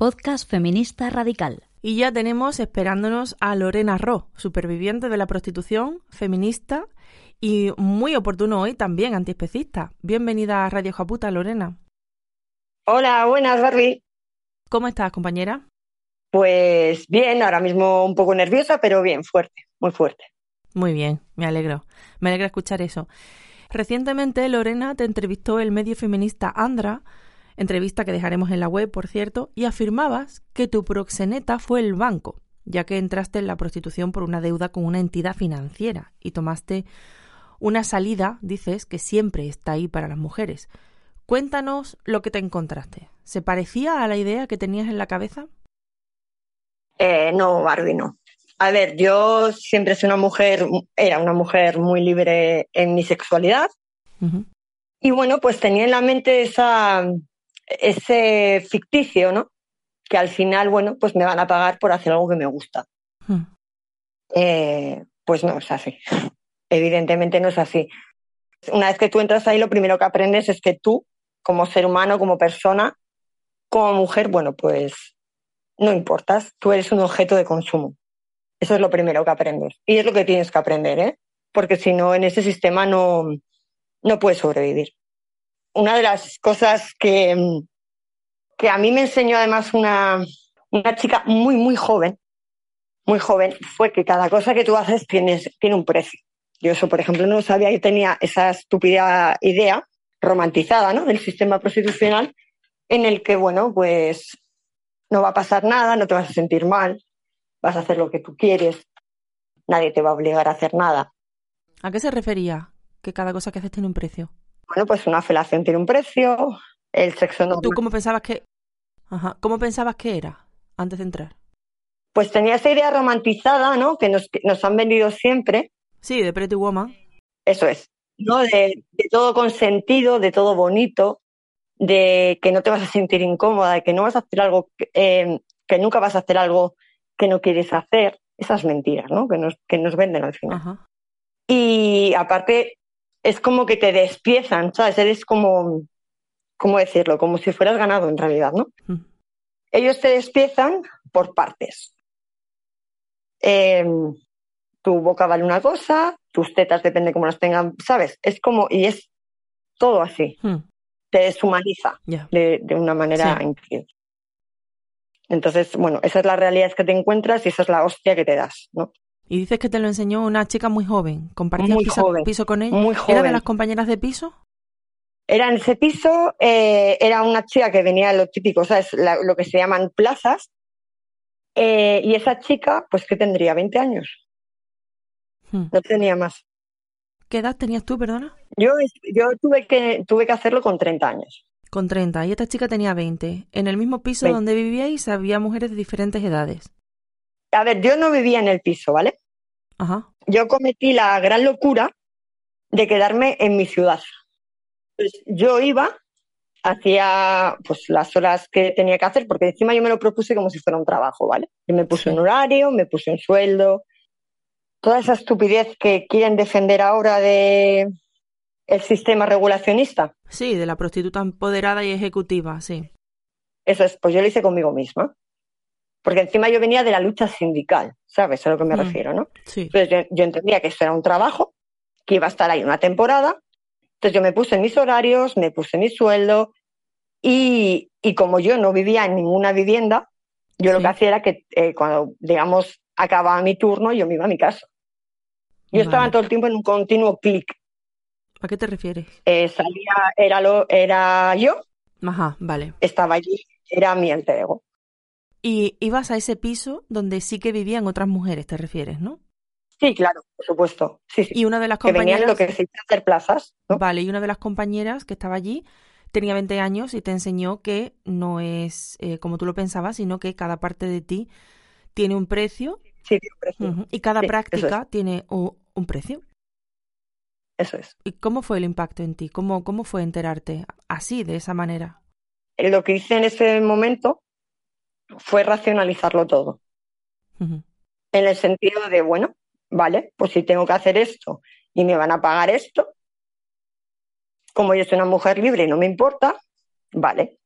podcast feminista radical. Y ya tenemos esperándonos a Lorena Ro, superviviente de la prostitución, feminista y muy oportuno hoy también antiespecista. Bienvenida a Radio Japuta, Lorena. Hola, buenas, Barbie. ¿Cómo estás, compañera? Pues bien, ahora mismo un poco nerviosa, pero bien, fuerte, muy fuerte. Muy bien, me alegro. Me alegra escuchar eso. Recientemente, Lorena te entrevistó el medio feminista Andra entrevista que dejaremos en la web, por cierto, y afirmabas que tu proxeneta fue el banco, ya que entraste en la prostitución por una deuda con una entidad financiera y tomaste una salida, dices, que siempre está ahí para las mujeres. Cuéntanos lo que te encontraste. ¿Se parecía a la idea que tenías en la cabeza? Eh, no, Barbie, no. A ver, yo siempre soy una mujer, era una mujer muy libre en mi sexualidad. Y bueno, pues tenía en la mente esa, ese ficticio, ¿no? Que al final, bueno, pues me van a pagar por hacer algo que me gusta. Hmm. Eh, pues no es así. Evidentemente no es así. Una vez que tú entras ahí, lo primero que aprendes es que tú, como ser humano, como persona, como mujer, bueno, pues no importas, tú eres un objeto de consumo. Eso es lo primero que aprendes. Y es lo que tienes que aprender, ¿eh? Porque si no, en ese sistema no, no puedes sobrevivir una de las cosas que, que a mí me enseñó además una, una chica muy, muy joven, muy joven, fue que cada cosa que tú haces tiene un precio. Yo eso, por ejemplo, no sabía que tenía esa estúpida idea romantizada ¿no? del sistema prostitucional en el que, bueno, pues no va a pasar nada, no te vas a sentir mal, vas a hacer lo que tú quieres, nadie te va a obligar a hacer nada. ¿A qué se refería que cada cosa que haces tiene un precio? Bueno, pues una felación tiene un precio, el sexo no. ¿Tú cómo pensabas que, Ajá. ¿cómo pensabas que era antes de entrar? Pues tenía esa idea romantizada, ¿no? Que nos, nos han vendido siempre. Sí, de Pretty Woman. Eso es, ¿no? De, de todo consentido, de todo bonito, de que no te vas a sentir incómoda, de que no vas a hacer algo, eh, que nunca vas a hacer algo que no quieres hacer. Esas mentiras, ¿no? Que nos, que nos venden al final. Ajá. Y aparte, es como que te despiezan, ¿sabes? Eres como, ¿cómo decirlo? Como si fueras ganado en realidad, ¿no? Mm. Ellos te despiezan por partes. Em, tu boca vale una cosa, tus tetas depende cómo las tengan, ¿sabes? Es como, y es todo así. Mm. Te deshumaniza de, una manera increíble. Entonces, bueno, esa es la realidad que te encuentras y esa es la hostia que te das, ¿no? Y dices que te lo enseñó una chica muy joven. ¿Compartías piso, con ella? Muy joven. ¿Era de las compañeras de piso? Era en ese piso, eh, era una chica que venía de lo típico, ¿sabes? lo que se llaman plazas. Eh, y esa chica, pues que tendría 20 años. Hmm. No tenía más. ¿Qué edad tenías tú, perdona? Yo, yo tuve, que, tuve que hacerlo con 30 años. Con 30. Y esta chica tenía 20. En el mismo piso donde vivíais había mujeres de diferentes edades. A ver, yo no vivía en el piso, ¿vale? Ajá. Yo cometí la gran locura de quedarme en mi ciudad. Pues yo iba, hacía pues las horas que tenía que hacer, porque encima yo me lo propuse como si fuera un trabajo, ¿vale? Yo me puse un horario, me puse un sueldo, toda esa estupidez que quieren defender ahora de el sistema regulacionista. Sí, de la prostituta empoderada y ejecutiva, sí. Eso es, pues yo lo hice conmigo misma porque encima yo venía de la lucha sindical, ¿sabes a lo que me mm. refiero, no? Sí. Entonces yo, entendía que eso era un trabajo, que iba a estar ahí una temporada, entonces yo me puse mis horarios, me puse mi sueldo y, y como yo no vivía en ninguna vivienda, yo lo que hacía era que eh, cuando, digamos, acababa mi turno, yo me iba a mi casa. Yo estaba todo el tiempo en un continuo clic. ¿A qué te refieres? Eh, salía, era, lo, era yo. Ajá, vale. Estaba allí, era mi alter y ibas a ese piso donde sí que vivían otras mujeres, te refieres, ¿no? Sí, claro, por supuesto. Sí, Y una de las compañeras. Que venían lo que se hacer plazas. Vale, y una de las compañeras que estaba allí tenía 20 años y te enseñó que no es eh, como tú lo pensabas, sino que cada parte de ti tiene un precio. Sí, tiene un precio. Y cada práctica tiene un, precio. Eso es. ¿Y cómo fue el impacto en ti? ¿Cómo, ¿Cómo fue enterarte así, de esa manera? Lo que hice en ese momento fue racionalizarlo todo. En el sentido de, bueno, vale, pues si tengo que hacer esto y me van a pagar esto, como yo soy una mujer libre y no me importa, vale,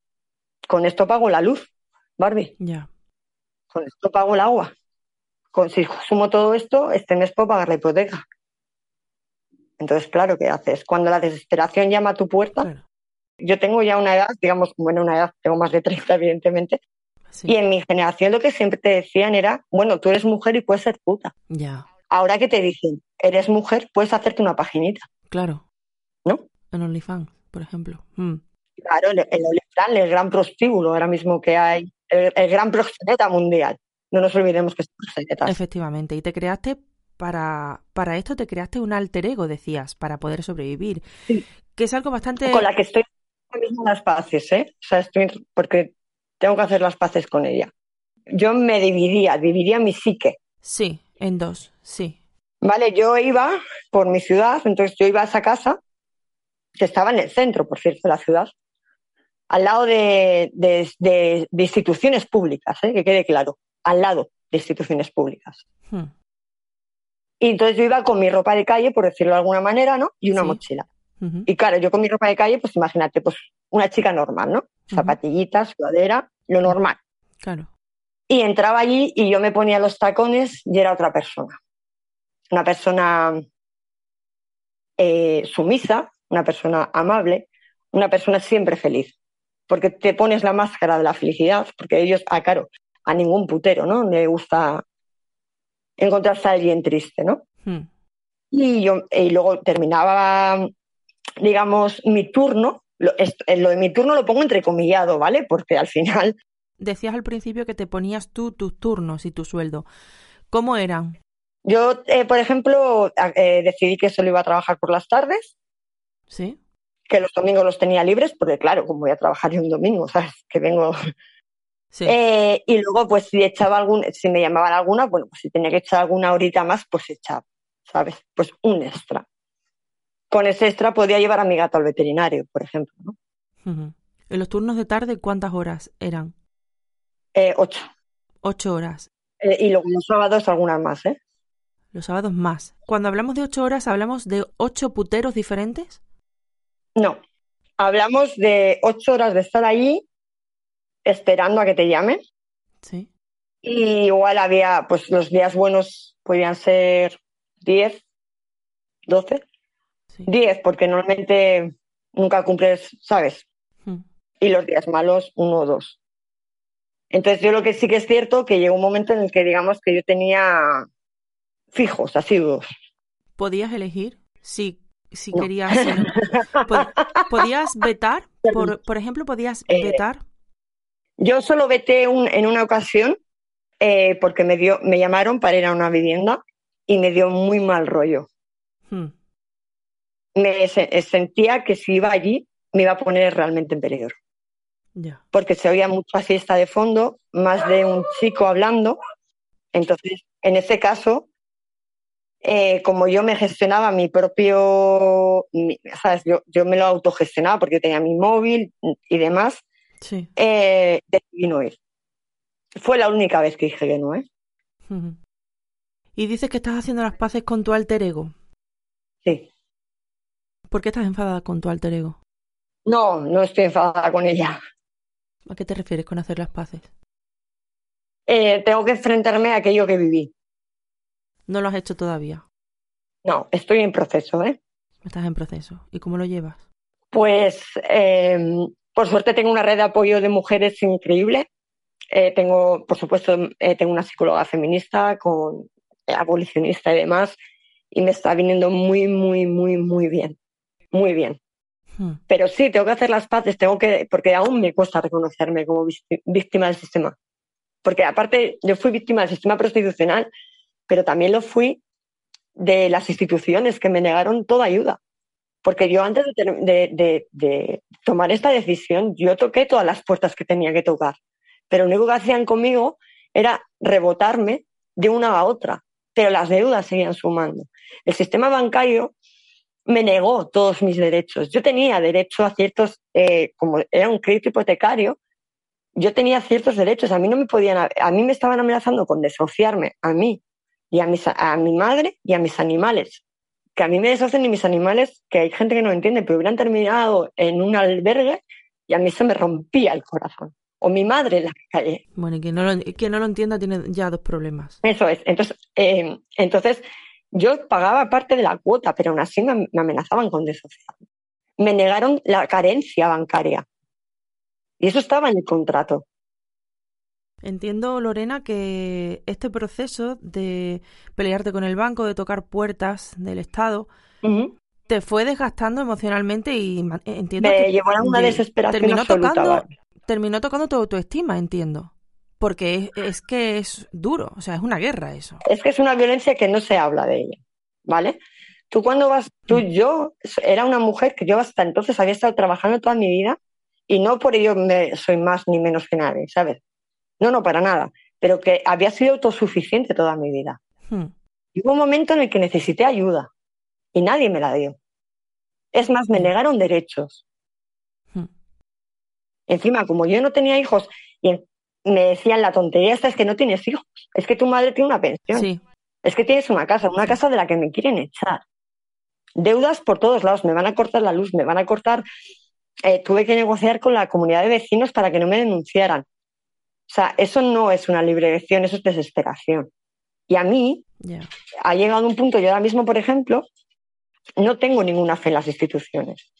con esto pago la luz, Barbie. Ya. Con esto pago el agua. Con, si sumo todo esto, este mes puedo pagar la hipoteca. Entonces, claro, ¿qué haces? Cuando la desesperación llama a tu puerta, yo tengo ya una edad, digamos, bueno, una edad, tengo más de 30, evidentemente, y en mi generación lo que siempre te decían era, bueno, tú eres mujer y puedes ser puta. Ya. Ahora que te dicen, eres mujer, puedes hacerte una paginita. Claro. ¿No? En OnlyFans, por ejemplo. Mm. Claro, el, OnlyFans, el gran prostíbulo ahora mismo que hay, el, gran proxeneta mundial. No nos olvidemos que es proxeneta. Efectivamente. Y te creaste para, para esto, te creaste un alter ego, decías, para poder sobrevivir. Sí. Que es algo bastante. Con la que estoy mismo las paces, ¿eh? O sea, estoy. Porque tengo que hacer las paces con ella. Yo me dividía, dividía mi psique. Sí, en dos, sí. Vale, yo iba por mi ciudad, entonces yo iba a esa casa, que estaba en el centro, por cierto, de la ciudad, al lado de, de, instituciones públicas, ¿eh? que quede claro, al lado de instituciones públicas. Hmm. Y entonces yo iba con mi ropa de calle, por decirlo de alguna manera, ¿no? Y una mochila. Y claro, yo con mi ropa de calle, pues imagínate, pues una chica normal, ¿no? Zapatillitas, sudadera, lo normal. Claro. Y entraba allí y yo me ponía los tacones y era otra persona. Una persona eh, sumisa, una persona amable, una persona siempre feliz. Porque te pones la máscara de la felicidad, porque ellos, ah, claro, a ningún putero, ¿no? Le gusta encontrarse a alguien triste, ¿no? Hmm. Y yo, y luego terminaba, digamos, mi turno. Lo, lo de mi turno lo pongo entrecomillado, ¿vale? Porque al final Decías al principio que te ponías tú tus turnos y tu sueldo. ¿Cómo eran? Yo, eh, por ejemplo, eh, decidí que solo iba a trabajar por las tardes. Sí. Que los domingos los tenía libres, porque claro, como voy a trabajar yo un domingo, ¿sabes? Que vengo. Sí. Eh, y luego, pues si echaba algún, si me llamaban alguna, bueno, pues si tenía que echar alguna horita más, pues echaba, ¿sabes? Pues un extra. Con ese extra podía llevar a mi gato al veterinario, por ejemplo, ¿no? ¿En los turnos de tarde cuántas horas eran? Eh, ocho. Ocho horas. Eh, y luego los sábados algunas más, ¿eh? Los sábados más. Cuando hablamos de ocho horas, ¿hablamos de ocho puteros diferentes? No. Hablamos de ocho horas de estar allí esperando a que te llamen. Sí. Y igual había, pues los días buenos podían ser diez, doce. Diez, porque normalmente nunca cumples, ¿sabes? Hmm. Y los días malos, uno o dos. Entonces yo lo que sí que es cierto que llegó un momento en el que digamos que yo tenía fijos, asiduos. ¿Podías elegir si, si querías? ¿Podías vetar? Por, por ejemplo, ¿podías eh, vetar? Yo solo veté un, en una ocasión eh, porque me, dio, me llamaron para ir a una vivienda y me dio muy mal rollo. Hmm. Me sentía que si iba allí me iba a poner realmente en peligro porque se oía mucha fiesta de fondo, más de un chico hablando. Entonces, en ese caso, eh, como yo me gestionaba mi propio, ¿sabes? Yo, yo, me lo autogestionaba porque tenía mi móvil y demás, sí. eh, decidí no ir. Fue la única vez que dije que no, ¿eh? Y dices que estás haciendo las paces con tu alter ego. Sí. ¿Por qué estás enfadada con tu alter ego? No, no estoy enfadada con ella. ¿A qué te refieres con hacer las paces? Eh, tengo que enfrentarme a aquello que viví. ¿No lo has hecho todavía? No, estoy en proceso, ¿eh? Estás en proceso. ¿Y cómo lo llevas? Pues, eh, por suerte tengo una red de apoyo de mujeres increíble. Eh, tengo, por supuesto, tengo una psicóloga feminista, con abolicionista y demás, y me está viniendo muy, muy, muy, muy bien. Muy bien. Hmm. Pero sí, tengo que hacer las paces, tengo que, porque aún me cuesta reconocerme como víctima del sistema. Porque aparte, yo fui víctima del sistema prostitucional, pero también lo fui de las instituciones que me negaron toda ayuda. Porque yo antes de, tomar esta decisión, yo toqué todas las puertas que tenía que tocar. Pero lo único que hacían conmigo era rebotarme de una a otra. Pero las deudas seguían sumando. El sistema bancario me negó todos mis derechos. Yo tenía derecho a ciertos, eh, como era un crédito hipotecario, yo tenía ciertos derechos. A mí no me podían, a mí me estaban amenazando con desociarme a mí y a, mis, a mi madre y a mis animales que a mí me deshacen ni mis animales, que hay gente que no entiende, pero hubieran terminado en un albergue y a mí se me rompía el corazón. O mi madre en la calle. Bueno, y quien no lo, no lo entienda tiene ya dos problemas. Eso es. Entonces, eh, entonces yo pagaba parte de la cuota, pero aún así me, amenazaban con desociarme. Me negaron la carencia bancaria. Y eso estaba en el contrato. Entiendo, Lorena, que este proceso de pelearte con el banco, de tocar puertas del Estado, te fue desgastando emocionalmente y entiendo Me que llevó a una desesperación terminó absoluta, tocando, terminó tocando tu autoestima, entiendo. Porque es, que es duro, o sea, es una guerra eso. Es que es una violencia que no se habla de ella, ¿vale? Tú cuando vas, tú, mm. yo era una mujer que yo hasta entonces había estado trabajando toda mi vida y no por ello me, soy más ni menos que nadie, ¿sabes? No, no, para nada. Pero que había sido autosuficiente toda mi vida. Hmm. Y hubo un momento en el que necesité ayuda y nadie me la dio. Es más, me hmm. negaron derechos. Hmm. Encima, como yo no tenía hijos y me decían la tontería esta es que no tienes hijos, es que tu madre tiene una pensión, es que tienes una casa, una casa de la que me quieren echar. Deudas por todos lados, me van a cortar la luz, me van a cortar. Eh, tuve que negociar con la comunidad de vecinos para que no me denunciaran. O sea, eso no es una libre elección, eso es desesperación. Y a mí ha llegado un punto, yo ahora mismo, por ejemplo, no tengo ninguna fe en las instituciones.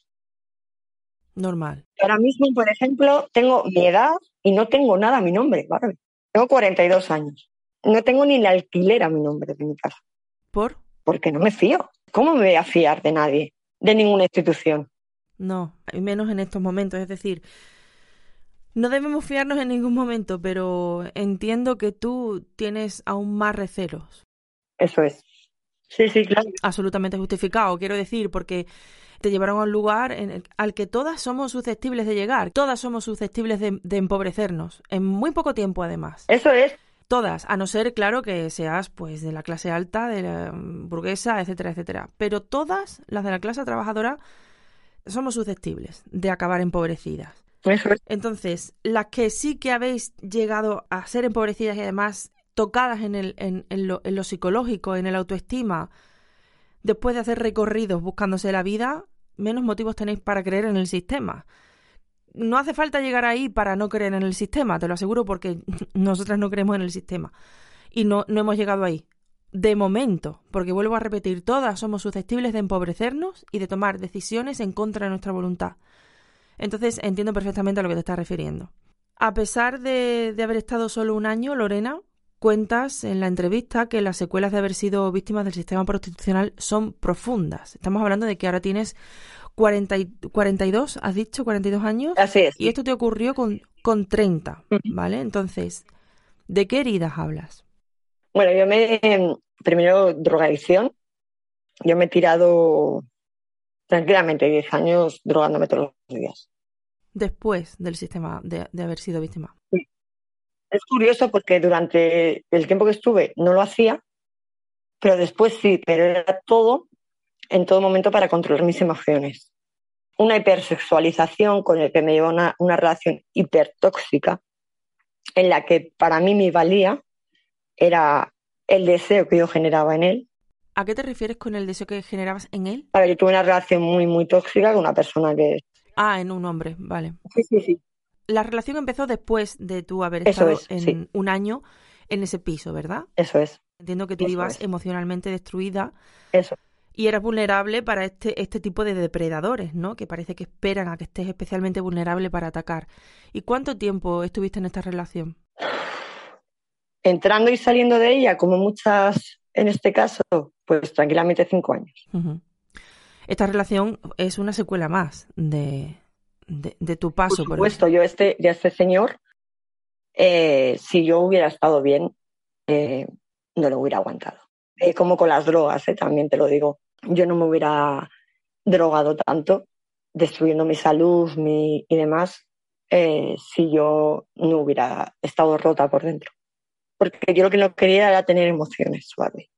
Normal. Ahora mismo, por ejemplo, tengo mi edad y no tengo nada a mi nombre. ¿vale? Tengo 42 años. No tengo ni la alquiler a mi nombre de mi casa. ¿Por? Porque no me fío. ¿Cómo me voy a fiar de nadie? De ninguna institución. No, y menos en estos momentos. Es decir, no debemos fiarnos en ningún momento, pero entiendo que tú tienes aún más recelos. Eso es. Sí, sí, claro. Absolutamente justificado, quiero decir, porque te llevaron a un lugar en el, al que todas somos susceptibles de llegar, todas somos susceptibles de, empobrecernos, en muy poco tiempo además. Eso es. Todas, a no ser, claro, que seas pues de la clase alta, de la burguesa, etcétera, etcétera. Pero todas las de la clase trabajadora somos susceptibles de acabar empobrecidas. Entonces, las que sí que habéis llegado a ser empobrecidas y además tocadas en, el, en, lo, en lo psicológico, en el autoestima, después de hacer recorridos buscándose la vida, menos motivos tenéis para creer en el sistema. No hace falta llegar ahí para no creer en el sistema, te lo aseguro, porque nosotras no creemos en el sistema. Y no, no hemos llegado ahí. De momento, porque vuelvo a repetir, todas somos susceptibles de empobrecernos y de tomar decisiones en contra de nuestra voluntad. Entonces entiendo perfectamente a lo que te estás refiriendo. A pesar de, haber estado solo un año, Lorena, cuentas en la entrevista que las secuelas de haber sido víctimas del sistema prostitucional son profundas. Estamos hablando de que ahora tienes 40 42, has dicho, 42 años. Así es. Y esto te ocurrió con, con 30, ¿vale? Entonces, ¿de qué heridas hablas? Bueno, yo me. Primero, drogadicción. Yo me he tirado tranquilamente 10 años drogándome todos los días. Después del sistema de, haber sido víctima. Sí. Es curioso porque durante el tiempo que estuve no lo hacía, pero después sí, pero era todo, en todo momento para controlar mis emociones. Una hipersexualización con el que me llevó una, una relación hipertóxica, en la que para mí mi valía era el deseo que yo generaba en él ¿A qué te refieres con el deseo que generabas en él? A ver, yo tuve una relación muy, muy tóxica con una persona que... Ah, en un hombre, vale. Sí, sí, sí. La relación empezó después de tú haber estado en un año en ese piso, ¿verdad? Eso es. Entiendo que tú ibas emocionalmente destruida. Eso. Y eras vulnerable para este, este tipo de depredadores, ¿no? Que parece que esperan a que estés especialmente vulnerable para atacar. ¿Y cuánto tiempo estuviste en esta relación? Entrando y saliendo de ella, como muchas en este caso, pues tranquilamente cinco años. Esta relación es una secuela más de, de, tu paso. Por supuesto, yo este, de este señor, eh, si yo hubiera estado bien, eh, no lo hubiera aguantado. Eh, como con las drogas, también te lo digo. Yo no me hubiera drogado tanto, destruyendo mi salud mi, y demás, si yo no hubiera estado rota por dentro. Porque yo lo que no quería era tener emociones, Barbie.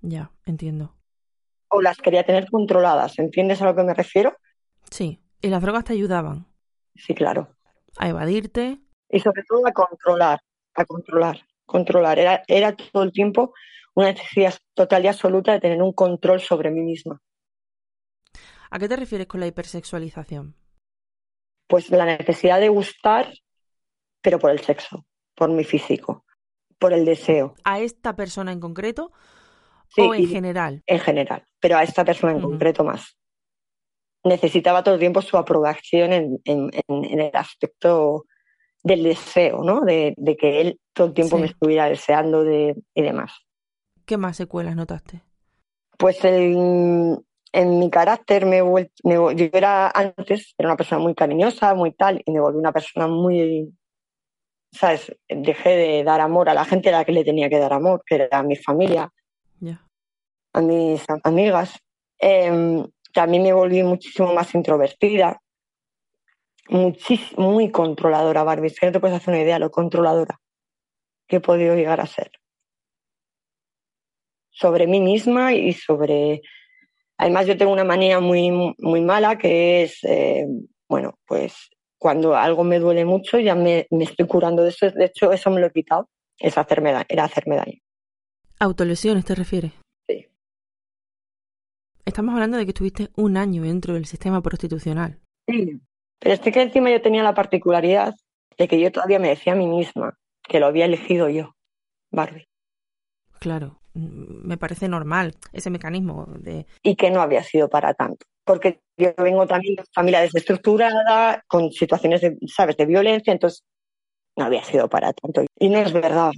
Ya, entiendo. O las quería tener controladas, ¿entiendes a lo que me refiero? Sí. ¿Y las drogas te ayudaban? Sí, claro. A evadirte. Y sobre todo a controlar, a controlar, controlar. Era, era todo el tiempo una necesidad total y absoluta de tener un control sobre mí misma. ¿A qué te refieres con la hipersexualización? Pues la necesidad de gustar, pero por el sexo, por mi físico, por el deseo. ¿A esta persona en concreto o en general? En general, pero a esta persona en concreto más. Necesitaba todo el tiempo su aprobación en, el aspecto del deseo, ¿no? De, que él todo el tiempo me estuviera deseando de, y demás. ¿Qué más secuelas notaste? Pues el, en mi carácter me, me, yo era antes era una persona muy cariñosa, muy tal, y me volví una persona muy, ¿sabes? Dejé de dar amor a la gente a la que le tenía que dar amor, que era a mi familia, a mis amigas. Eh, también me volví muchísimo más introvertida, muchísimo, muy controladora, Barbie. Es que no te puedes hacer una idea lo controladora que he podido llegar a ser. Sobre mí misma y sobre Además, yo tengo una manía muy, muy mala que es, eh, bueno, pues cuando algo me duele mucho ya me, estoy curando de eso. De hecho, eso me lo he quitado, es hacerme daño, era hacerme daño. ¿Autolesiones te refieres? Estamos hablando de que estuviste un año dentro del sistema prostitucional. Sí, pero es que encima yo tenía la particularidad de que yo todavía me decía a mí misma que lo había elegido yo, Barbie. Claro. Mm, me parece normal ese mecanismo de... Y que no había sido para tanto. Porque yo vengo también de familia desestructurada, con situaciones, de, ¿sabes?, de violencia, entonces no había sido para tanto. Y no es verdad.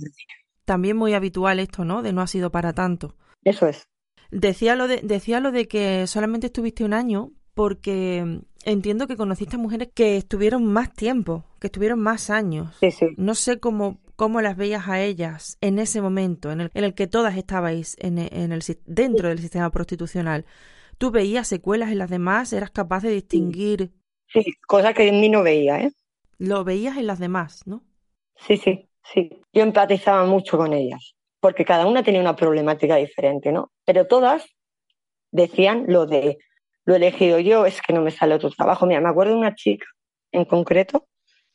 También muy habitual esto, ¿no? De no ha sido para tanto. Eso es. Decía lo de, decía lo de que solamente estuviste un año porque entiendo que conociste a mujeres que estuvieron más tiempo, que estuvieron más años. Sí, sí. No sé cómo cómo las veías a ellas en ese momento en el, en el que todas estabais en, en el, dentro del sistema prostitucional. ¿Tú veías secuelas en las demás? ¿Eras capaz de distinguir? Sí, cosa que en mí no veía, ¿eh? Lo veías en las demás, ¿no? Sí, sí, sí. Yo empatizaba mucho con ellas, porque cada una tenía una problemática diferente, ¿no? Pero todas decían lo de, lo he elegido yo, es que no me sale otro trabajo. Mira, me acuerdo de una chica en concreto,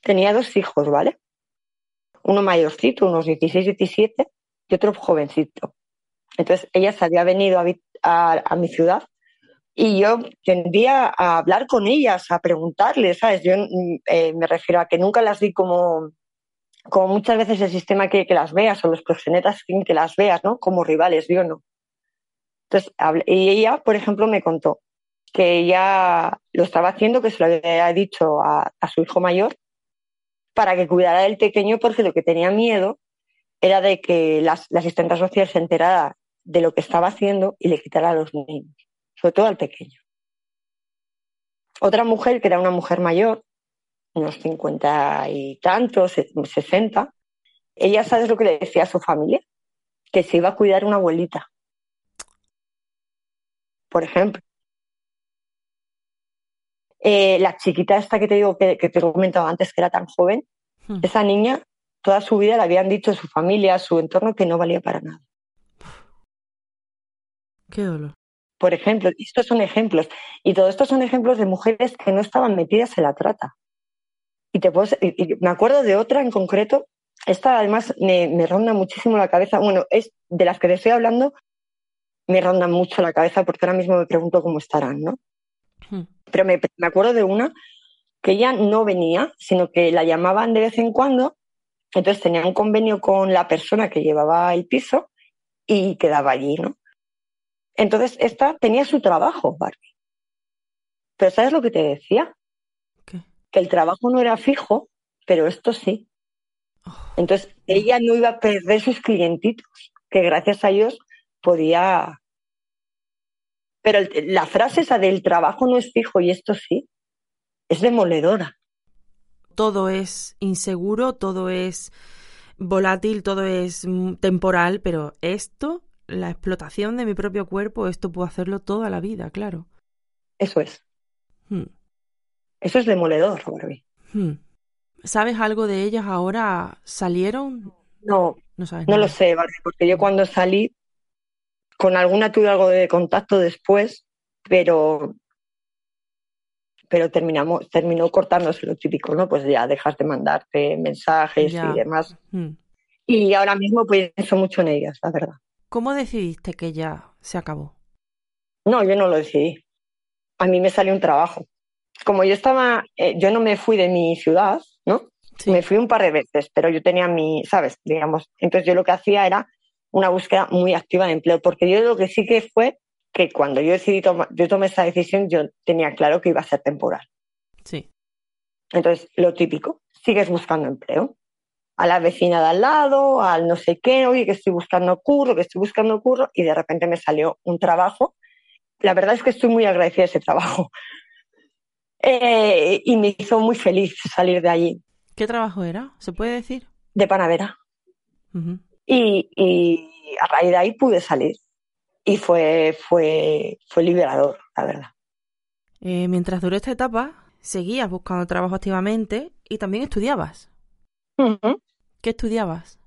tenía dos hijos, ¿vale? uno mayorcito, unos 16, 17, y otro jovencito. Entonces ella se había venido a, mi ciudad y yo tendía a hablar con ellas, a preguntarles, ¿sabes? Yo mm, eh, me refiero a que nunca las vi como, como muchas veces el sistema quiere que las veas o los proxenetas quieren que las veas, ¿no? Como rivales, yo no. Entonces, y ella, por ejemplo, me contó que ella lo estaba haciendo, que se lo había dicho a su hijo mayor, para que cuidara del pequeño porque lo que tenía miedo era de que la, asistente social se enterara de lo que estaba haciendo y le quitara a los niños, sobre todo al pequeño. Otra mujer, que era una mujer mayor, unos cincuenta y tantos, sesenta, ella sabes lo que le decía a su familia, que se iba a cuidar una abuelita. Por ejemplo. Eh, la chiquita esta que te digo que, te he comentado antes que era tan joven, hmm. esa niña toda su vida le habían dicho a su familia, a su entorno que no valía para nada. Qué dolor. Por ejemplo, estos son ejemplos. Y todos estos son ejemplos de mujeres que no estaban metidas en la trata. Y, te me acuerdo de otra en concreto. Esta además me, me, ronda muchísimo la cabeza. Bueno, es de las que te estoy hablando, me ronda mucho la cabeza porque ahora mismo me pregunto cómo estarán, ¿no? Hmm. Pero me, acuerdo de una que ella no venía, sino que la llamaban de vez en cuando, entonces tenía un convenio con la persona que llevaba el piso y quedaba allí, ¿no? Entonces esta tenía su trabajo, Barbie. Pero ¿sabes lo que te decía? El trabajo no era fijo, pero esto sí. Entonces ella no iba a perder sus clientitos, que gracias a ellos podía pero la frase esa del trabajo no es fijo y esto sí, es demoledora. Todo es inseguro, todo es volátil, todo es temporal, pero esto la explotación de mi propio cuerpo, esto puedo hacerlo toda la vida, claro. Eso es. Hmm. Eso es demoledor, Barbie. Hmm. ¿Sabes algo de ellas ahora? ¿Salieron? No, No sabes no lo sé, Barbie, porque yo cuando salí, con alguna tuve algo de contacto después, pero pero terminamos, terminó cortándose lo típico, ¿no? Pues ya dejas de mandarte mensajes Ya. y demás. Hmm. Y ahora mismo pienso mucho en ellas, la verdad. ¿Cómo decidiste que ya se acabó? No, yo no lo decidí. A mí me salió un trabajo. Como yo estaba, eh, yo no me fui de mi ciudad, ¿no? Sí. Me fui un par de veces, pero yo tenía mi, ¿sabes? Digamos, entonces yo lo que hacía era una búsqueda muy activa de empleo, porque yo lo que sí que fue que cuando yo decidí tomar, yo tomé esa decisión, yo tenía claro que iba a ser temporal. Sí. Entonces, lo típico, sigues buscando empleo. A la vecina de al lado, al no sé qué, oye, que estoy buscando curro, que estoy buscando curro, y de repente me salió un trabajo. La verdad es que estoy muy agradecida de ese trabajo. Eh, y me hizo muy feliz salir de allí, ¿Qué trabajo era? ¿Se puede decir? de Panavera. Ujú. Y, y a raíz de ahí pude salir. Y fue, fue, fue liberador, la verdad. Eh, mientras duró esta etapa, seguías buscando trabajo activamente y también estudiabas. ¿Qué estudiabas?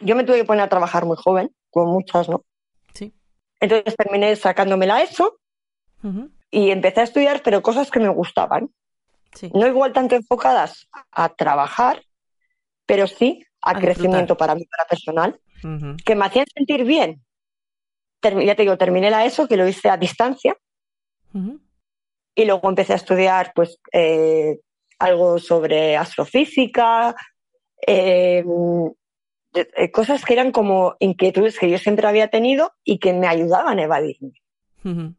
Yo me tuve que poner a trabajar muy joven, como muchas, ¿no? Sí. Entonces terminé sacándomela eso Ujú. Y empecé a estudiar, pero cosas que me gustaban. Sí. No igual tanto enfocadas a trabajar, pero sí a, A crecimiento disfrutar. para mí, para personal, Ujú. que me hacían sentir bien. Termi- ya te digo, terminé la ESO, que lo hice a distancia, Ujú. y luego empecé a estudiar pues eh, algo sobre astrofísica, eh, de- eh, cosas que eran como inquietudes que yo siempre había tenido y que me ayudaban a evadirme. Ujú.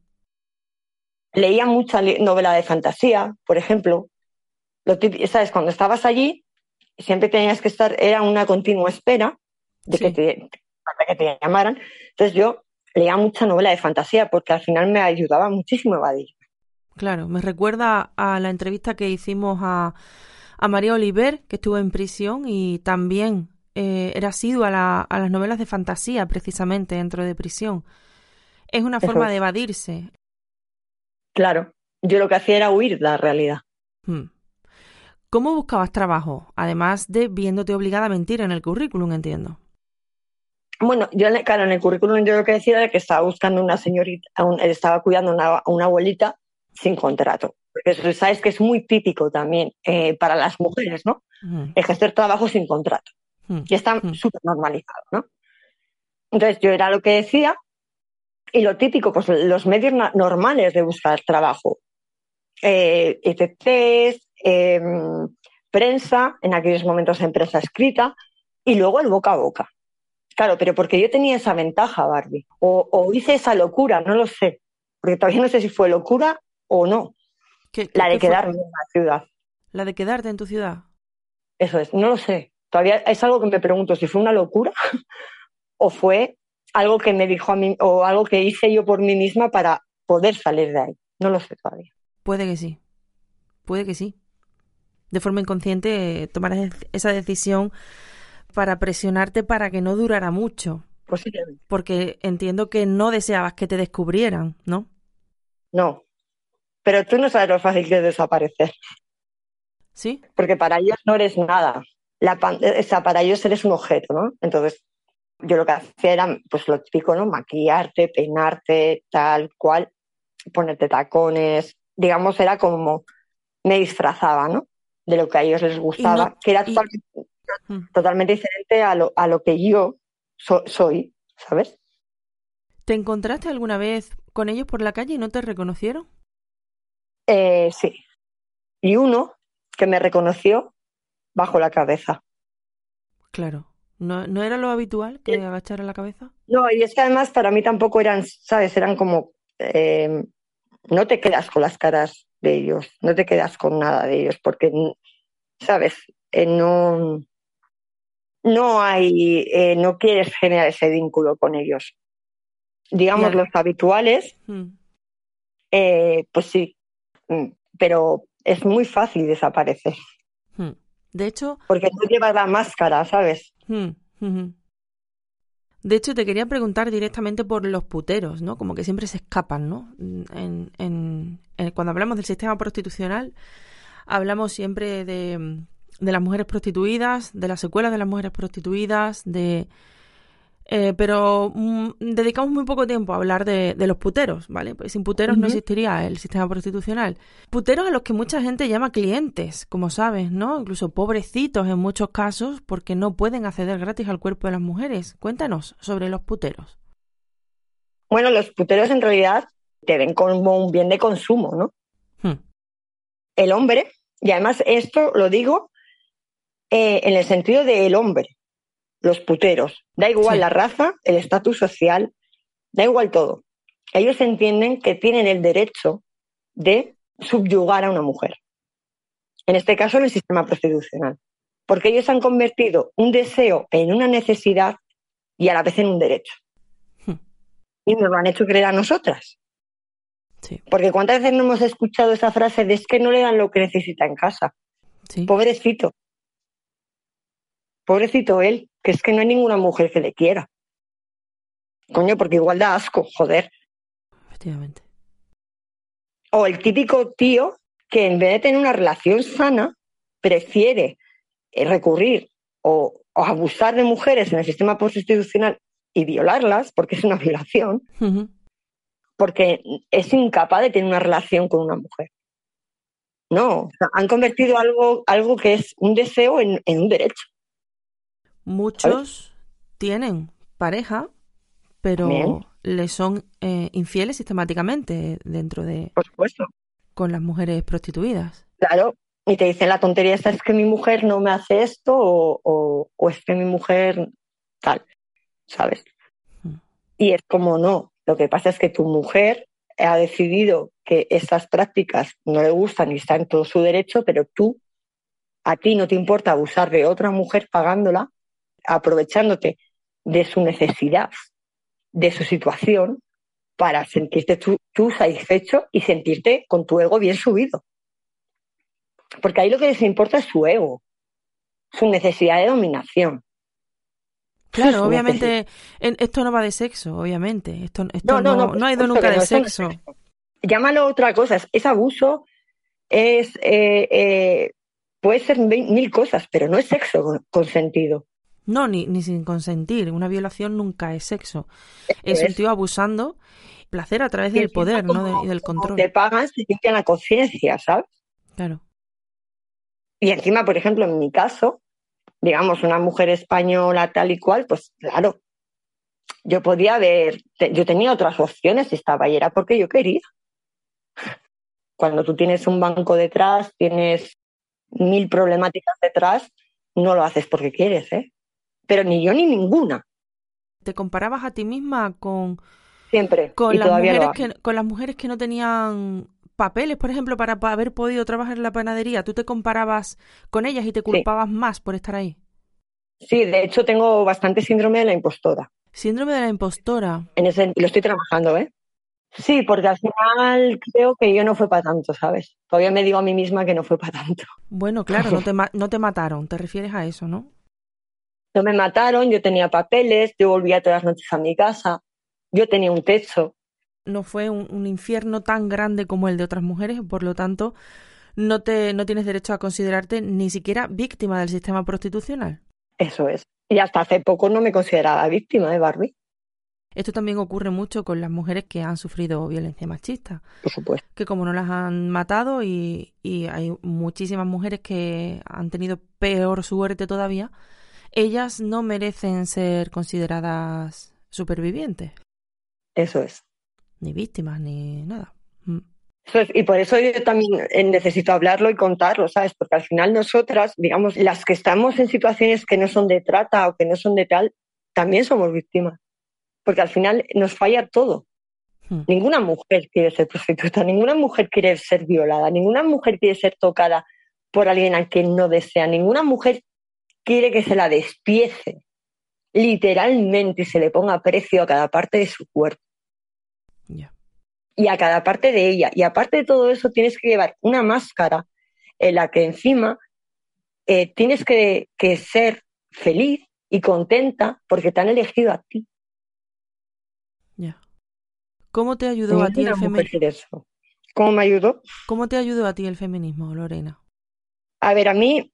Leía mucha novela de fantasía, por ejemplo. Lo típico, ¿sabes? Cuando estabas allí, siempre tenías que estar, era una continua espera de que, te, que te llamaran. Entonces yo leía mucha novela de fantasía porque al final me ayudaba muchísimo a evadir. Claro, me recuerda a la entrevista que hicimos a, a María Oliver, que estuvo en prisión y también eh, era asidua a, la- a las novelas de fantasía, precisamente dentro de prisión. Es una Eso forma de evadirse. Claro, yo lo que hacía era huir de la realidad. Hmm. ¿Cómo buscabas trabajo? Además de viéndote obligada a mentir en el currículum, entiendo. Bueno, yo, claro, en el currículum yo lo que decía era que estaba buscando una señorita, estaba cuidando una, a una abuelita sin contrato. Porque sabes que es muy típico también eh, para las mujeres, ¿no? Ujú. Ejercer trabajo sin contrato. Hmm. Y está Hmm. súper normalizado, ¿no? Entonces yo era lo que decía y lo típico, pues los medios normales de buscar trabajo. Eh, ETTs, em, prensa, en aquellos momentos en prensa escrita, y luego el boca a boca. Claro, pero porque yo tenía esa ventaja, Barbie. O, o hice esa locura, no lo sé. Porque todavía no sé si fue locura o no. ¿Qué- La qué- de qué fue? quedarme en la ciudad. La de quedarte en tu ciudad. Eso es, no lo sé. Todavía es algo que me pregunto si fue una locura o fue algo que me dijo a mí o algo que hice yo por mí misma para poder salir de ahí. No lo sé todavía. Puede que sí. Puede que sí. De forma inconsciente eh, tomarás es- esa decisión para presionarte para que no durara mucho. Posiblemente. Porque entiendo que no deseabas que te descubrieran, ¿no? No. Pero tú no sabes lo fácil que es desaparecer, ¿Sí? porque para ellos no eres nada. La pan- o sea, para ellos eres un objeto, ¿no? Entonces, yo lo que hacía era, pues lo típico, ¿no? Maquillarte, peinarte, tal cual, ponerte tacones. Digamos, era como me disfrazaba, ¿no? De lo que a ellos les gustaba, que era y- totalmente, Mm. totalmente diferente a lo, a lo que yo so- soy, ¿sabes? ¿Te encontraste alguna vez con ellos por la calle y no te reconocieron? Eh, sí. Y uno que me reconoció bajo la cabeza. Claro. ¿No, no era lo habitual que agachara la cabeza? No, y es que además para mí tampoco eran, ¿sabes? Eran como, eh, no te quedas con las caras de ellos, no te quedas con nada de ellos, porque, ¿sabes? Eh, no, no hay, eh, no quieres generar ese vínculo con ellos. Digamos, Claro. los habituales, Mm. eh, pues sí, Mm, pero es muy fácil desaparecer, Mm. De hecho, porque no llevas la máscara, ¿sabes? Mm, ujú. De hecho, te quería preguntar directamente por los puteros, ¿no? Como que siempre se escapan, ¿no? Cuando hablamos del sistema prostitucional, hablamos siempre de, de las mujeres prostituidas, de las secuelas de las mujeres prostituidas, de eh, pero mm, dedicamos muy poco tiempo a hablar de, los puteros, ¿vale? Pues sin puteros no existiría el sistema prostitucional. Puteros a los que mucha gente llama clientes, como sabes, ¿no? Incluso pobrecitos en muchos casos porque no pueden acceder gratis al cuerpo de las mujeres. Cuéntanos sobre los puteros. Bueno, los puteros en realidad te ven como un bien de consumo, ¿no? Hmm. El hombre, y además esto lo digo eh, en el sentido del hombre, los puteros. Da igual la raza, el estatus social, da igual todo. Ellos entienden que tienen el derecho de subyugar a una mujer. En este caso, en el sistema prostitucional. Porque ellos han convertido un deseo en una necesidad y a la vez en un derecho. Hmm. Y nos lo han hecho creer a nosotras. Porque cuántas veces no hemos escuchado esa frase de es que no le dan lo que necesita en casa. Pobrecito. Pobrecito él, que es que no hay ninguna mujer que le quiera. Coño, porque igual da asco, joder. Efectivamente. O el típico tío que en vez de tener una relación sana, prefiere eh, recurrir o, abusar de mujeres en el sistema prostitucional y violarlas, porque es una violación, porque es incapaz de tener una relación con una mujer. No, han convertido algo, algo que es un deseo en un derecho. Muchos tienen pareja, pero le son eh, infieles sistemáticamente dentro de... Por supuesto. Con las mujeres prostituidas. Claro, y te dicen la tontería esta es que mi mujer no me hace esto o, es que mi mujer tal, ¿sabes? Hmm. Y es como no, lo que pasa es que tu mujer ha decidido que estas prácticas no le gustan y está en todo su derecho, pero tú, a ti no te importa abusar de otra mujer pagándola aprovechándote de su necesidad, de su situación, para sentirte tú, satisfecho y sentirte con tu ego bien subido. Porque ahí lo que les importa es su ego, su necesidad de dominación. Claro, obviamente esto no va de sexo, obviamente. Esto, no, no, no, no, ha ido nunca de sexo. Llámalo otra cosa, es, abuso, es eh, eh, puede ser mil cosas, pero no es sexo consentido. No, ni, ni sin consentir. Una violación nunca es sexo. Es, un tío abusando placer a través del poder, ¿no? y del control. Te pagan si tienen la conciencia, ¿sabes? Claro. Y encima, por ejemplo, en mi caso, digamos, una mujer española tal y cual, pues claro, yo podía ver, yo tenía otras opciones y estaba y era porque yo quería. Cuando tú tienes un banco detrás, tienes mil problemáticas detrás, no lo haces porque quieres, ¿eh? Pero ni yo ni ninguna. ¿Te comparabas a ti misma con... Siempre. Con, las, mujeres que, con las mujeres que no tenían papeles, por ejemplo, para haber podido trabajar en la panadería. ¿Tú te comparabas con ellas y te culpabas más por estar ahí? Sí, de hecho tengo bastante síndrome de la impostora. Síndrome de la impostora. En ese, lo estoy trabajando, ¿eh? Sí, porque al final creo que yo no fue para tanto, ¿sabes? Todavía me digo a mí misma que no fue para tanto. Bueno, claro, no te, no te mataron, te refieres a eso, ¿no? No me mataron, yo tenía papeles, yo volvía todas las noches a mi casa, yo tenía un techo. No fue un, infierno tan grande como el de otras mujeres, por lo tanto, no, te, no tienes derecho a considerarte ni siquiera víctima del sistema prostitucional. Eso es. Y hasta hace poco no me consideraba víctima de Barbie. Esto también ocurre mucho con las mujeres que han sufrido violencia machista. Por supuesto. Que como no las han matado y, y hay muchísimas mujeres que han tenido peor suerte todavía, ellas no merecen ser consideradas supervivientes. Eso es. Ni víctimas, ni nada. Mm. y por eso yo también eh, necesito hablarlo y contarlo, ¿sabes? Porque al final nosotras, digamos, las que estamos en situaciones que no son de trata o que no son de tal, también somos víctimas. Porque al final nos falla todo. Hmm. Ninguna mujer quiere ser prostituta, ninguna mujer quiere ser violada, ninguna mujer quiere ser tocada por alguien a quien no desea, ninguna mujer quiere que se la despiece literalmente y se le ponga precio a cada parte de su cuerpo. Y a cada parte de ella. Y aparte de todo eso, tienes que llevar una máscara en la que encima eh, tienes que, que ser feliz y contenta porque te han elegido a ti. ¿Cómo te ayudó a ti el feminismo? ¿Cómo me ayudó? ¿Cómo te ayudó a ti el feminismo, Lorena? A ver, a mí,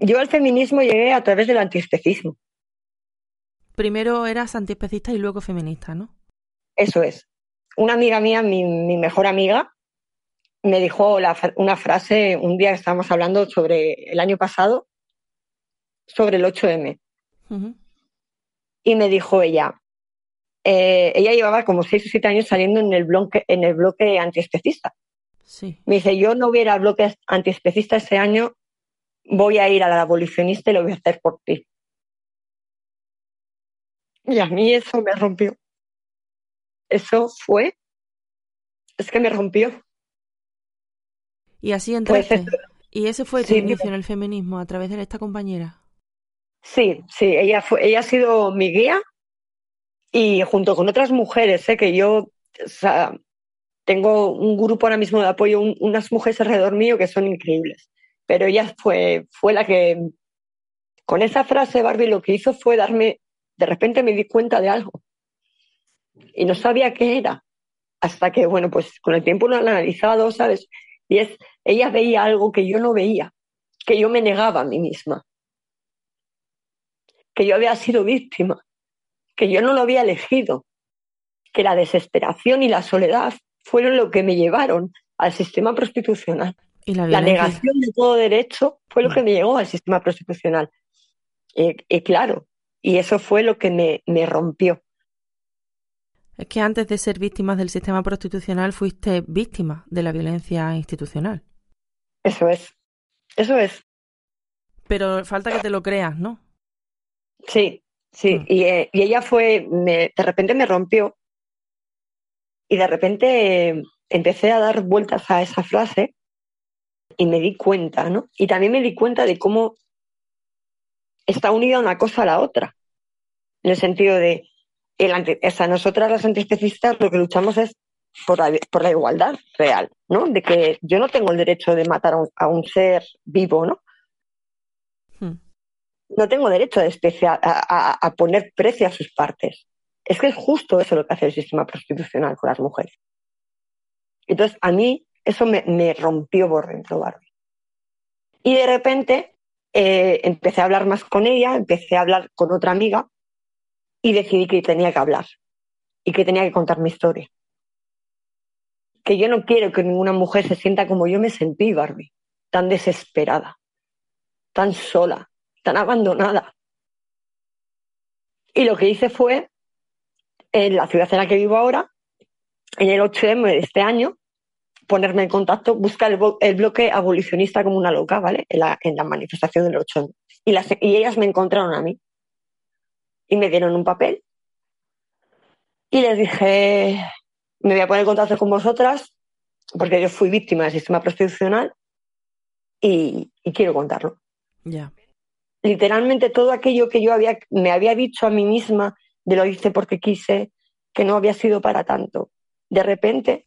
yo al feminismo llegué a través del antiespecismo. Primero eras antiespecista y luego feminista, ¿no? Eso es. Una amiga mía, mi, mejor amiga, me dijo una frase un día que estábamos hablando sobre el año pasado, sobre el 8M. Y me dijo ella, eh, ella llevaba como seis o siete años saliendo en el bloque, en el bloque antiespecista. Sí. Me dice, yo no voy a ir al bloque antiespecista ese año, voy a ir a la abolicionista y lo voy a hacer por ti. Y a mí eso me rompió. Eso fue, es que me rompió. Y así entraste. Pues y ese fue tu inicio en el feminismo a través de esta compañera. Sí, sí, ella fue, ella ha sido mi guía y junto con otras mujeres, ¿eh? que yo tengo un grupo ahora mismo de apoyo, unas mujeres alrededor mío que son increíbles. Pero ella fue, fue la que, con esa frase, Barbie, lo que hizo fue darme, de repente me di cuenta de algo. Y no sabía qué era. Hasta que, bueno, pues con el tiempo lo han analizado, ¿sabes? Y es, ella veía algo que yo no veía, que yo me negaba a mí misma. Que yo había sido víctima que yo no lo había elegido, que la desesperación y la soledad fueron lo que me llevaron al sistema prostitucional. ¿Y la, negación de todo derecho fue lo que me llevó al sistema prostitucional. Y, claro, y eso fue lo que me, me rompió. Es que antes de ser víctima del sistema prostitucional fuiste víctima de la violencia institucional. Eso es, eso es. Pero falta que te lo creas, ¿no? Sí, Sí, mm. eh, y, ella fue, de repente me rompió y de repente empecé a dar vueltas a esa frase y me di cuenta, ¿no? Y también me di cuenta de cómo está unida una cosa a la otra, en el sentido de, el nosotras las antiespecistas lo que luchamos es por la, por la igualdad real, ¿no? De que yo no tengo el derecho de matar a un ser vivo, ¿no? no tengo derecho a, a, poner precio a sus partes. Es que es justo eso lo que hace el sistema prostitucional con las mujeres. Entonces, a mí eso me, rompió por dentro, Barbie. Y de repente eh, empecé a hablar más con ella, empecé a hablar con otra amiga y decidí que tenía que hablar y que tenía que contar mi historia. Que yo no quiero que ninguna mujer se sienta como yo me sentí, Barbie, tan desesperada, tan sola, tan abandonada. Y lo que hice fue, en la ciudad en la que vivo ahora, en el 8M de este año, ponerme en contacto, buscar el, bloque abolicionista como una loca, ¿vale? En la, en la manifestación del 8M. Y, las, y ellas me encontraron a mí. Y me dieron un papel. Y les dije, me voy a poner en contacto con vosotras, porque yo fui víctima del sistema prostitucional y, quiero contarlo. Ya literalmente todo aquello que yo había, me había dicho a mí misma de lo hice porque quise, que no había sido para tanto. De repente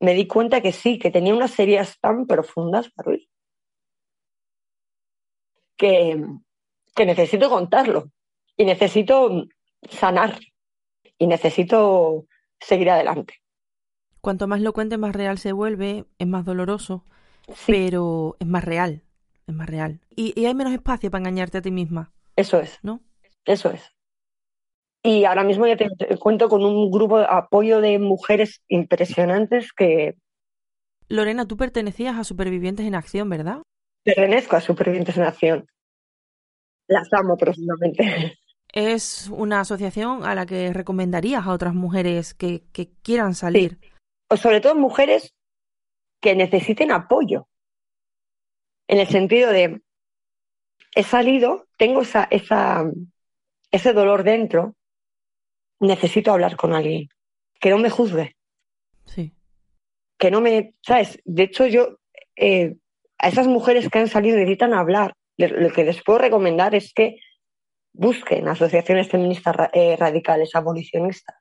me di cuenta que sí, que tenía unas heridas tan profundas, que, que necesito contarlo y necesito sanar y necesito seguir adelante. Cuanto más lo cuentes, más real se vuelve, es más doloroso, pero es más real es más real. Y, hay menos espacio para engañarte a ti misma. Eso es. ¿No? Eso es. Y ahora mismo ya te, cuento con un grupo de apoyo de mujeres impresionantes que... Lorena, tú pertenecías a Supervivientes en Acción, ¿verdad? Pertenezco a Supervivientes en Acción. Las amo profundamente. Es una asociación a la que recomendarías a otras mujeres que, que quieran salir. O sobre todo mujeres que necesiten apoyo en el sentido de, he salido, tengo esa, esa, ese dolor dentro, necesito hablar con alguien, que no me juzgue. Sí. Que no me, ¿sabes? De hecho, yo, eh, a esas mujeres que han salido necesitan hablar. Lo que les puedo recomendar es que busquen asociaciones feministas eh, radicales, abolicionistas.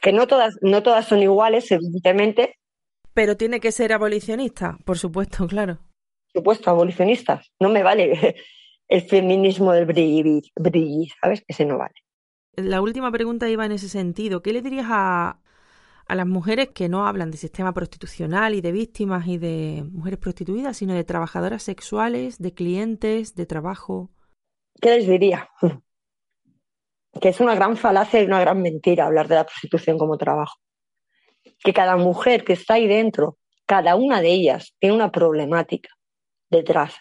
Que no todas, no todas son iguales, evidentemente, pero tiene que ser abolicionista, por supuesto, claro. Por supuesto, abolicionistas. No me vale el feminismo del brilli, brilli, ¿sabes? Ese no vale. La última pregunta iba en ese sentido. ¿Qué le dirías a, a las mujeres que no hablan de sistema prostitucional y de víctimas y de mujeres prostituidas, sino de trabajadoras sexuales, de clientes, de trabajo? ¿Qué les diría? Que es una gran falacia y una gran mentira hablar de la prostitución como trabajo. Que cada mujer que está ahí dentro, cada una de ellas, tiene una problemática detrás.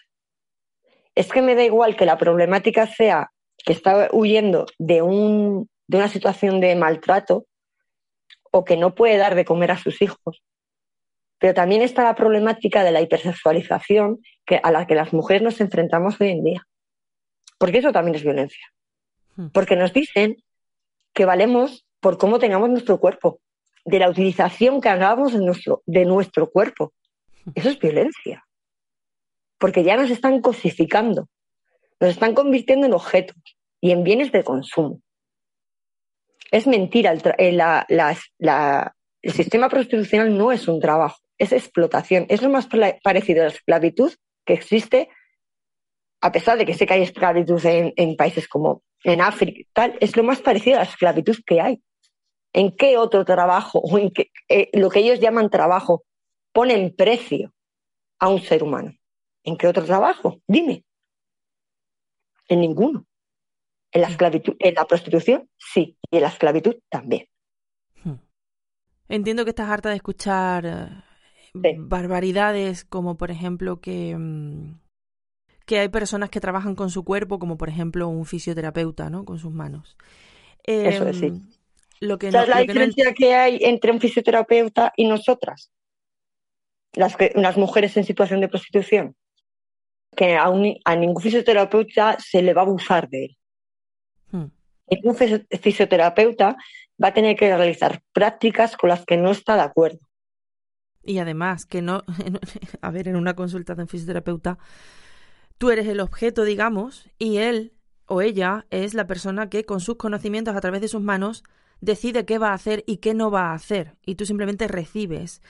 Es que me da igual que la problemática sea que está huyendo de, un, de una situación de maltrato o que no puede dar de comer a sus hijos. Pero también está la problemática de la hipersexualización que, a la que las mujeres nos enfrentamos hoy en día. Porque eso también es violencia. Hmm. Porque nos dicen que valemos por cómo tengamos nuestro cuerpo, de la utilización que hagamos de nuestro, de nuestro cuerpo. Hmm. Eso es violencia. Porque ya nos están cosificando, nos están convirtiendo en objetos y en bienes de consumo. Es mentira, el, eh, el sistema prostitucional no es un trabajo, es explotación. Es lo más parecido a la esclavitud que existe, a pesar de que sé que hay esclavitud en, países como en África tal, es lo más parecido a la esclavitud que hay. ¿En qué otro trabajo o en qué, eh, lo que ellos llaman trabajo ponen precio a un ser humano? ¿En qué otro trabajo? Dime. En ninguno. En la, esclavitud, en la prostitución, sí, y en la esclavitud también. Hmm. Entiendo que estás harta de escuchar eh, barbaridades como, por ejemplo, que, mm, que hay personas que trabajan con su cuerpo, como por ejemplo un fisioterapeuta, ¿no? Con sus manos. Eso es, sí. Em, lo que ¿Sabes la diferencia que, hay entre un fisioterapeuta y nosotras? Las, las mujeres en situación de prostitución. Que a, a ningún fisioterapeuta se le va a abusar de él. Hmm. un fisioterapeuta va a tener que realizar prácticas con las que no está de acuerdo. Y además, que no, a ver, en una consulta de un fisioterapeuta, tú eres el objeto, digamos, y él o ella es la persona que con sus conocimientos a través de sus manos decide qué va a hacer y qué no va a hacer. Y tú simplemente recibes.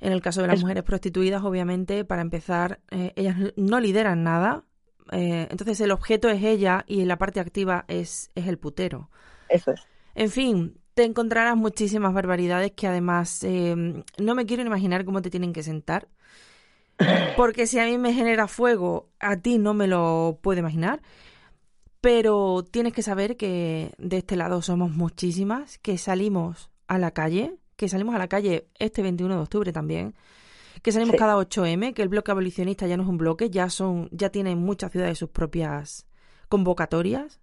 En el caso de las mujeres prostituidas, obviamente, para empezar, eh, ellas no lideran nada, eh, entonces el objeto es ella y la parte activa es, es el putero. Eso es. En fin, te encontrarás muchísimas barbaridades que además em, no me quiero imaginar cómo te tienen que sentar. Porque si a mí me genera fuego, a ti no me lo puedo imaginar. Pero tienes que saber que de este lado somos muchísimas, que salimos a la calle, que salimos a la calle este 21 de octubre también, que salimos cada 8M, que el bloque abolicionista ya no es un bloque, ya son, ya tienen muchas ciudades sus propias convocatorias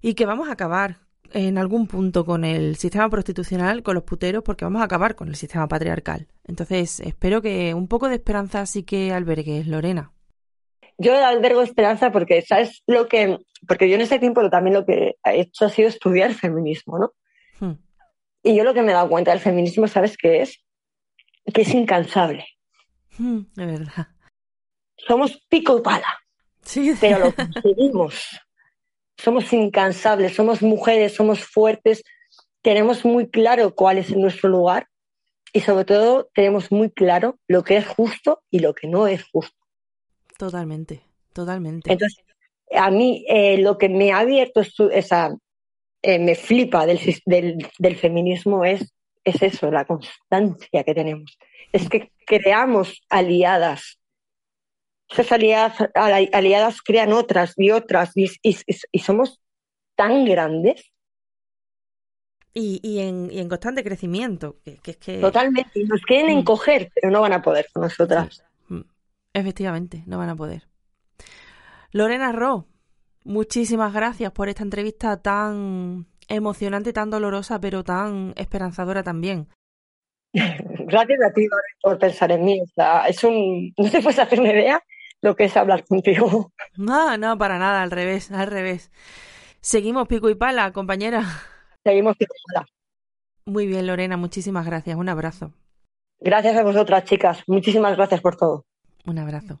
y que vamos a acabar en algún punto con el sistema prostitucional, con los puteros, porque vamos a acabar con el sistema patriarcal. Entonces, espero que un poco de esperanza sí que albergues, Lorena. Yo albergo esperanza porque, ¿sabes lo que? Porque yo en ese tiempo también lo que he hecho ha sido estudiar feminismo, ¿no? Hmm. Y yo lo que me he dado cuenta del feminismo, ¿sabes qué es? Que es incansable. Mm, de verdad. Somos pico y pala. Sí. Pero lo conseguimos. somos incansables, somos mujeres, somos fuertes, tenemos muy claro cuál es nuestro lugar y sobre todo tenemos muy claro lo que es justo y lo que no es justo. Totalmente, totalmente. Entonces, a mí eh, lo que me ha abierto esa, eh, me flipa del, del, del, feminismo es es eso, la constancia que tenemos. Es que creamos aliadas. Esas aliadas, aliadas crean otras y otras y, somos tan grandes. Y, en, constante crecimiento. Totalmente. Y nos quieren mm. encoger, pero no van a poder con nosotras. Mm. Efectivamente, no van a poder. Lorena Ro, muchísimas gracias por esta entrevista tan emocionante, tan dolorosa, pero tan esperanzadora también. Gracias a ti por pensar en mí. es un, no te puedes hacer una idea lo que es hablar contigo. No, no, para nada, al revés, al revés. Seguimos pico y pala, compañera. Seguimos pico y pala. Muy bien, Lorena, muchísimas gracias. Un abrazo. Gracias a vosotras, chicas. Muchísimas gracias por todo. Un abrazo.